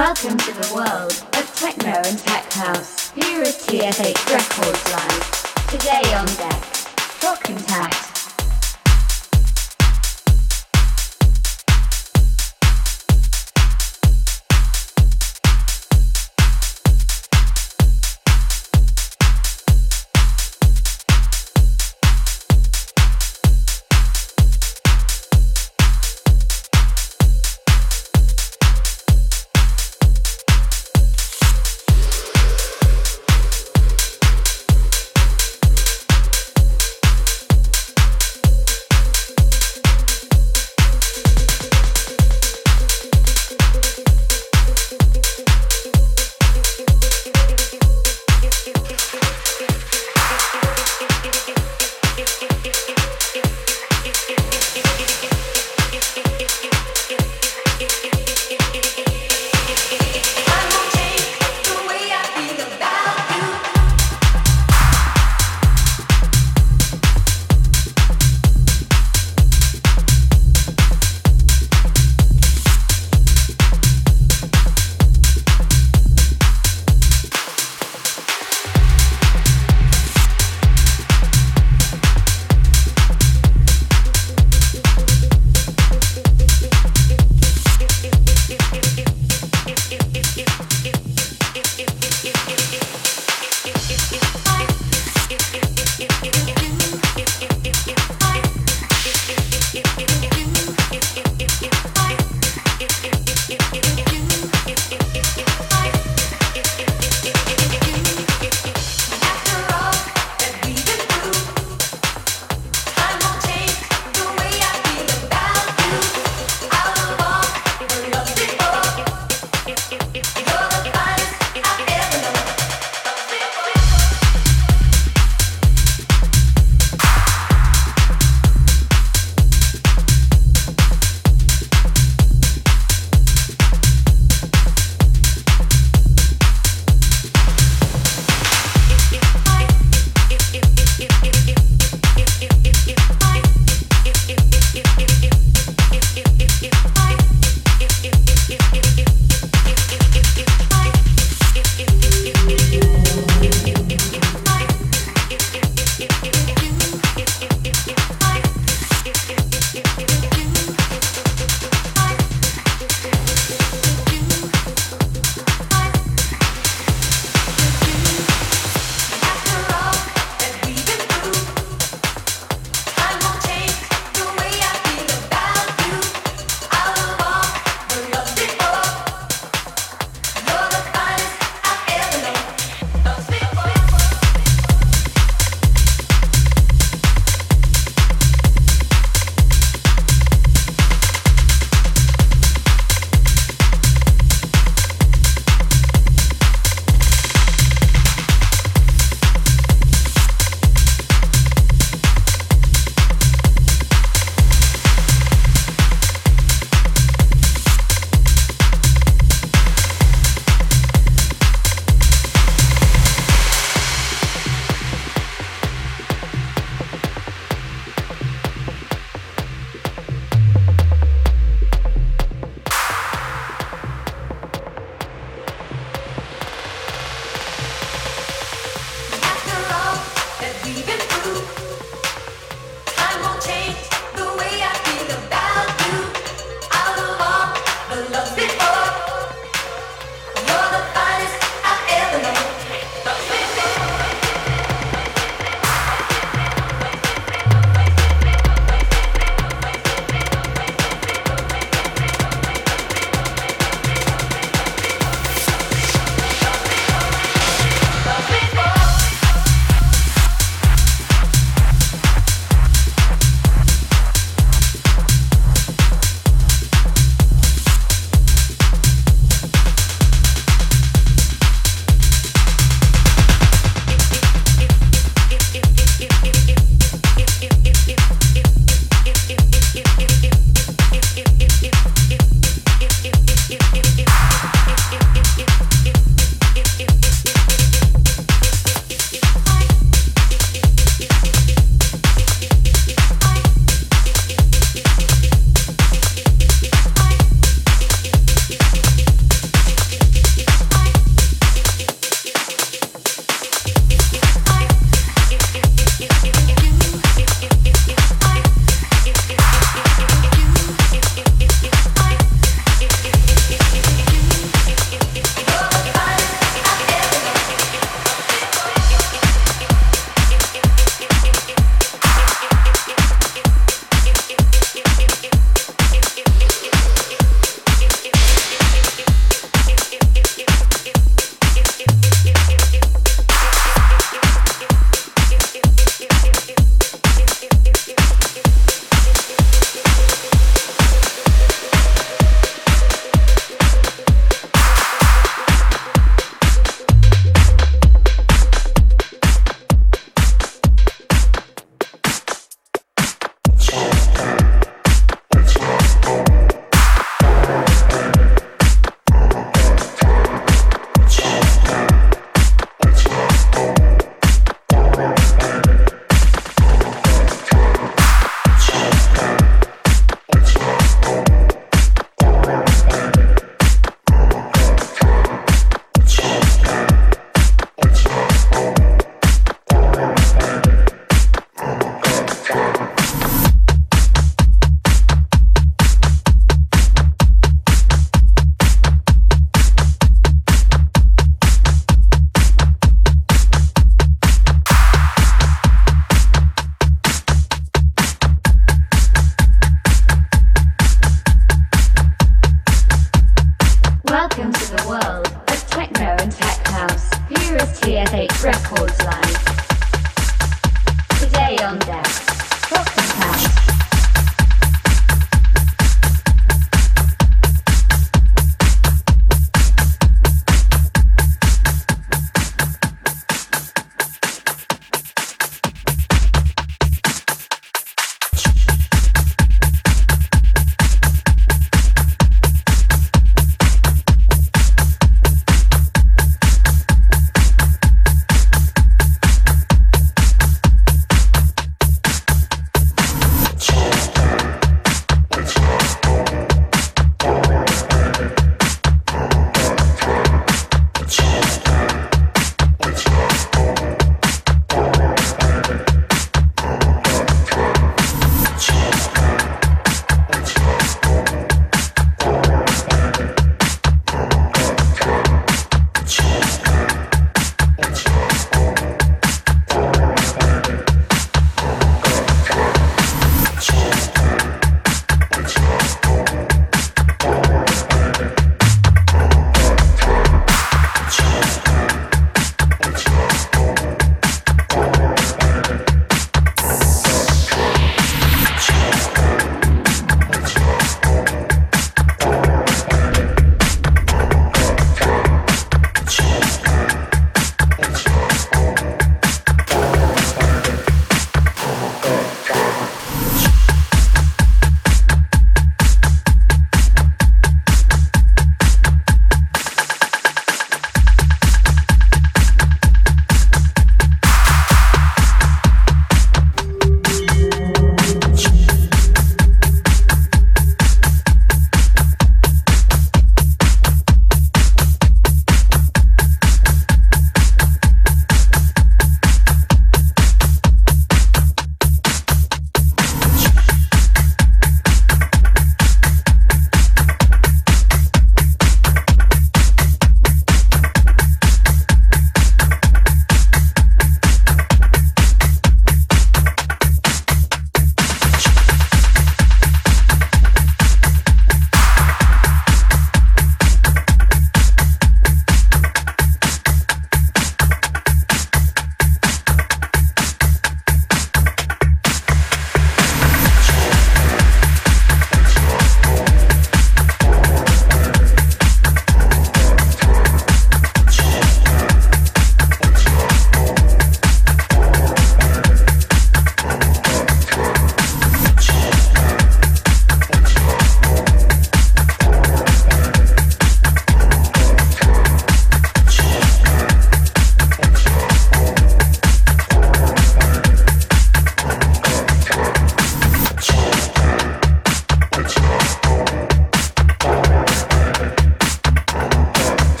Welcome to the world of techno and tech house. Here is TSH Records Live. Today on deck, Trockentakt.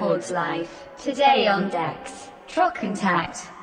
Records. Today on decks, Trockentakt.